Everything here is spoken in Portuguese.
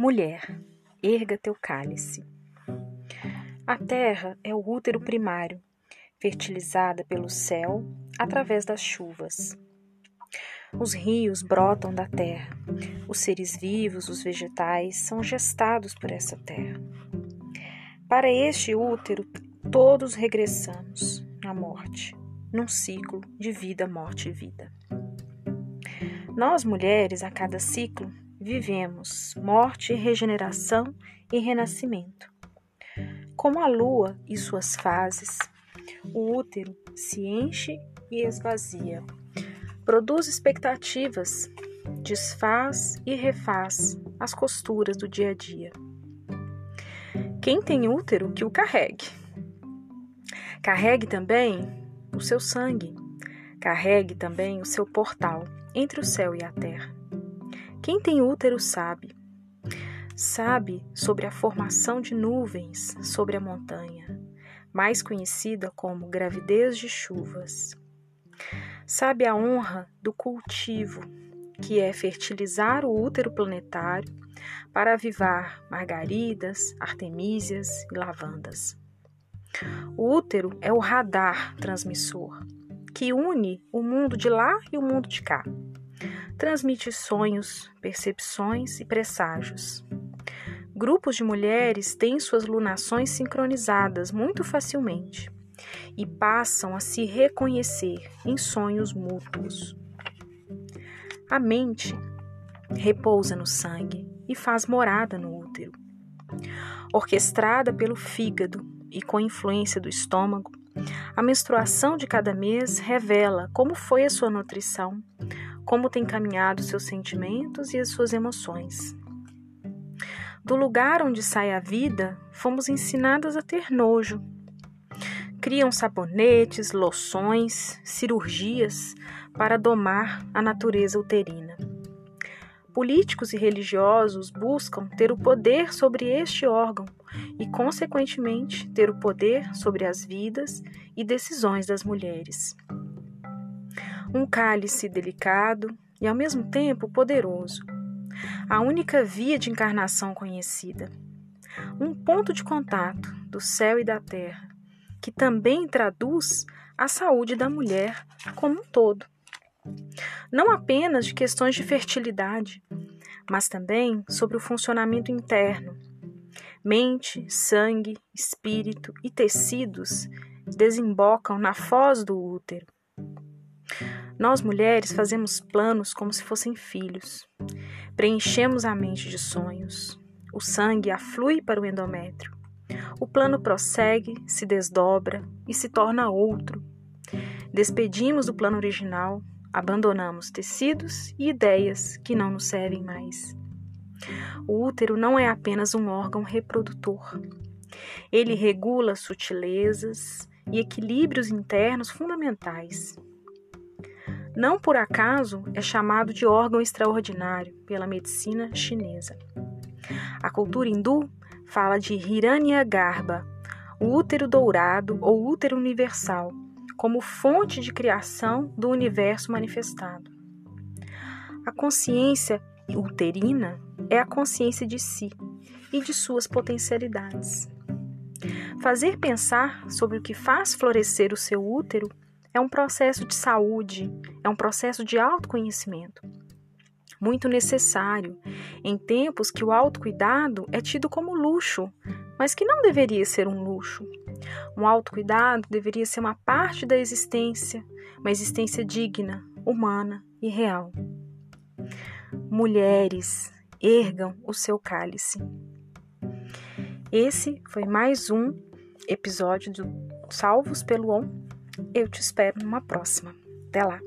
Mulher, erga teu cálice. A terra é o útero primário, fertilizada pelo céu através das chuvas. Os rios brotam da terra, os seres vivos, os vegetais, são gestados por essa terra. Para este útero, todos regressamos na morte, num ciclo de vida, morte e vida. Nós mulheres, a cada ciclo, vivemos morte, regeneração e renascimento. Como a lua e suas fases, o útero se enche e esvazia, produz expectativas, desfaz e refaz as costuras do dia a dia. Quem tem útero, que o carregue. Carregue também o seu sangue, carregue também o seu portal entre o céu e a terra. Quem tem útero sabe. Sabe sobre a formação de nuvens sobre a montanha, mais conhecida como gravidez de chuvas. Sabe a honra do cultivo, que é fertilizar o útero planetário para avivar margaridas, artemísias e lavandas. O útero é o radar transmissor que une o mundo de lá e o mundo de cá transmite sonhos, percepções e presságios. Grupos de mulheres têm suas lunações sincronizadas muito facilmente e passam a se reconhecer em sonhos mútuos. A mente repousa no sangue e faz morada no útero. Orquestrada pelo fígado e com influência do estômago, a menstruação de cada mês revela como foi a sua nutrição, como tem caminhado seus sentimentos e as suas emoções. Do lugar onde sai a vida, fomos ensinadas a ter nojo. Criam sabonetes, loções, cirurgias para domar a natureza uterina. Políticos e religiosos buscam ter o poder sobre este órgão e, consequentemente, ter o poder sobre as vidas e decisões das mulheres um cálice delicado e ao mesmo tempo poderoso, a única via de encarnação conhecida, um ponto de contato do céu e da terra, que também traduz a saúde da mulher como um todo. Não apenas de questões de fertilidade, mas também sobre o funcionamento interno. Mente, sangue, espírito e tecidos desembocam na foz do útero nós mulheres fazemos planos como se fossem filhos. Preenchemos a mente de sonhos. O sangue aflui para o endométrio. O plano prossegue, se desdobra e se torna outro. Despedimos do plano original, abandonamos tecidos e ideias que não nos servem mais. O útero não é apenas um órgão reprodutor. Ele regula sutilezas e equilíbrios internos fundamentais. Não por acaso é chamado de órgão extraordinário pela medicina chinesa. A cultura hindu fala de Hiranya Garbha, o útero dourado ou útero universal, como fonte de criação do universo manifestado. A consciência uterina é a consciência de si e de suas potencialidades. Fazer pensar sobre o que faz florescer o seu útero é um processo de saúde, é um processo de autoconhecimento. Muito necessário em tempos que o autocuidado é tido como luxo, mas que não deveria ser um luxo. Um autocuidado deveria ser uma parte da existência, uma existência digna, humana e real. Mulheres, ergam o seu cálice. Esse foi mais um episódio do Salvos pelo On eu te espero numa próxima. Até lá!